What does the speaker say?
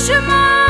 什么？